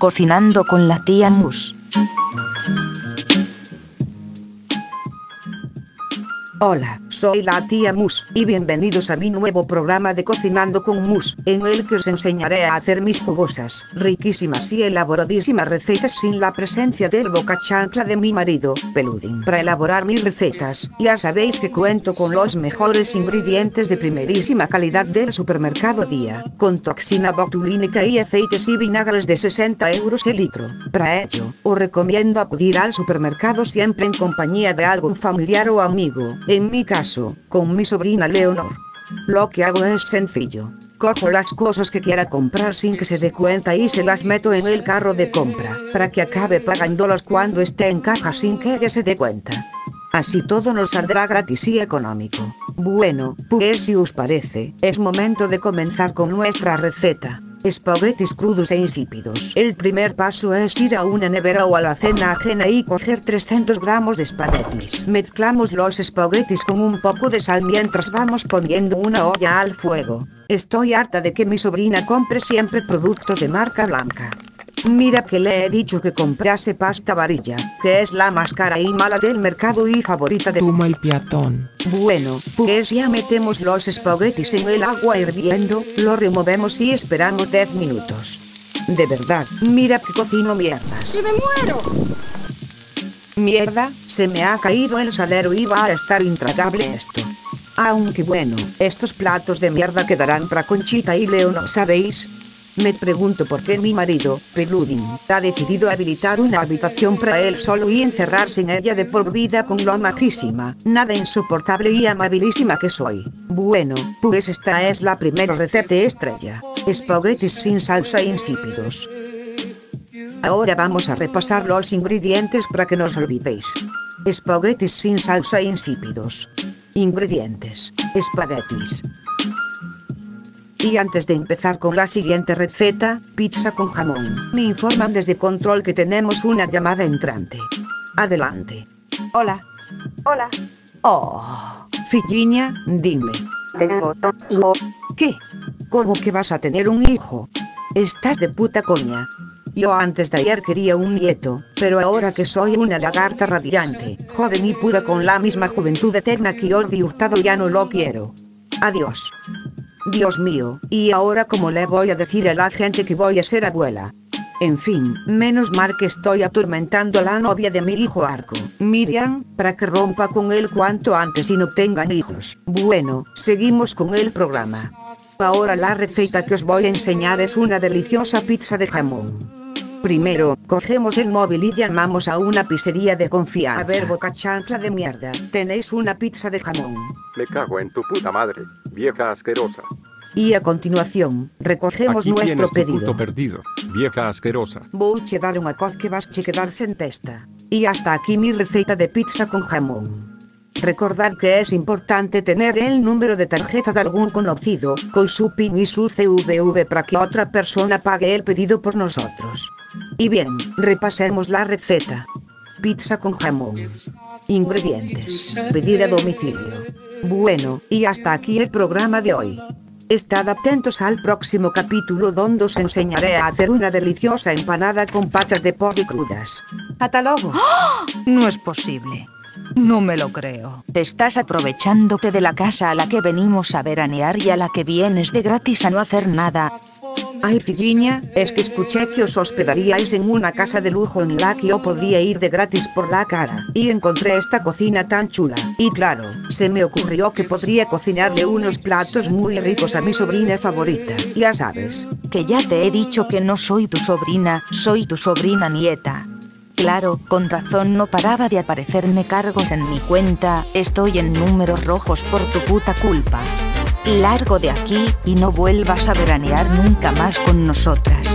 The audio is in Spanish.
Cocinando con la tía Mus. Hola, soy la tía Mus, y bienvenidos a mi nuevo programa de Cocinando con Mus, en el que os enseñaré a hacer mis jugosas, riquísimas y elaboradísimas recetas sin la presencia del boca chancla de mi marido, Peludin. Para elaborar mis recetas, ya sabéis que cuento con los mejores ingredientes de primerísima calidad del supermercado Día, con toxina botulínica y aceites y vinagres de 60 euros el litro. Para ello, os recomiendo acudir al supermercado siempre en compañía de algún familiar o amigo en mi caso, con mi sobrina Leonor. Lo que hago es sencillo. Cojo las cosas que quiera comprar sin que se dé cuenta y se las meto en el carro de compra, para que acabe pagándolos cuando esté en caja sin que ella se dé cuenta. Así todo nos saldrá gratis y económico. Bueno, pues si os parece, es momento de comenzar con nuestra receta. Espaguetis crudos e insípidos. El primer paso es ir a una nevera o a la cena ajena y coger 300 gramos de espaguetis. Mezclamos los espaguetis con un poco de sal mientras vamos poniendo una olla al fuego. Estoy harta de que mi sobrina compre siempre productos de marca blanca. Mira que le he dicho que comprase pasta varilla, que es la más cara y mala del mercado y favorita de... Toma el peatón. Bueno, pues ya metemos los espaguetis en el agua hirviendo, lo removemos y esperamos 10 minutos. De verdad, mira que cocino mierdas. ¡Y me muero! Mierda, se me ha caído el salero y va a estar intragable esto. Aunque bueno, estos platos de mierda quedarán para Conchita y Leonor, ¿sabéis? Me pregunto por qué mi marido, Peludin, ha decidido habilitar una habitación para él solo y encerrarse en ella de por vida con lo majísima, nada insoportable y amabilísima que soy. Bueno, pues esta es la primera receta estrella. Espaguetis sin salsa insípidos. Ahora vamos a repasar los ingredientes para que no os olvidéis. Espaguetis sin salsa insípidos. Ingredientes. Espaguetis. Y antes de empezar con la siguiente receta, pizza con jamón, me informan desde control que tenemos una llamada entrante. Adelante. Hola. Hola. Oh, Filliña, dime. Tengo otro hijo. ¿Qué? ¿Cómo que vas a tener un hijo? Estás de puta coña. Yo antes de ayer quería un nieto, pero ahora que soy una lagarta radiante, joven y pura con la misma juventud eterna que Ordi Hurtado ya no lo quiero. Adiós. Dios mío, ¿y ahora cómo le voy a decir a la gente que voy a ser abuela? En fin, menos mal que estoy atormentando a la novia de mi hijo Arco, Miriam, para que rompa con él cuanto antes y no tengan hijos. Bueno, seguimos con el programa. Ahora la receta que os voy a enseñar es una deliciosa pizza de jamón. Primero, cogemos el móvil y llamamos a una pizzería de confianza. A ver, boca chancla de mierda, tenéis una pizza de jamón. Me cago en tu puta madre, vieja asquerosa. Y a continuación, recogemos Aquí nuestro pedido. perdido, vieja asquerosa. Vouche dar unha coz que vas che quedarse en testa. Y hasta aquí mi receta de pizza con jamón. Recordad que es importante tener el número de tarjeta de algún conocido, con su PIN y su CVV para que otra persona pague el pedido por nosotros. Y bien, repasemos la receta. Pizza con jamón. Ingredientes. Pedir a domicilio. Bueno, y hasta aquí el programa de hoy. Estad atentos al próximo capítulo donde os enseñaré a hacer una deliciosa empanada con patas de pollo crudas. Hasta luego. No es posible. No me lo creo. Te estás aprovechándote de la casa a la que venimos a veranear y a la que vienes de gratis a no hacer nada. Ay, Filliña, es que escuché que os hospedaríais en una casa de lujo en la que yo podría ir de gratis por la cara. Y encontré esta cocina tan chula. Y claro, se me ocurrió que podría cocinarle unos platos muy ricos a mi sobrina favorita. Ya sabes. Que ya te he dicho que no soy tu sobrina, soy tu sobrina nieta. Claro, con razón no paraba de aparecerme cargos en mi cuenta, estoy en números rojos por tu puta culpa. Largo de aquí y no vuelvas a veranear nunca más con nosotras.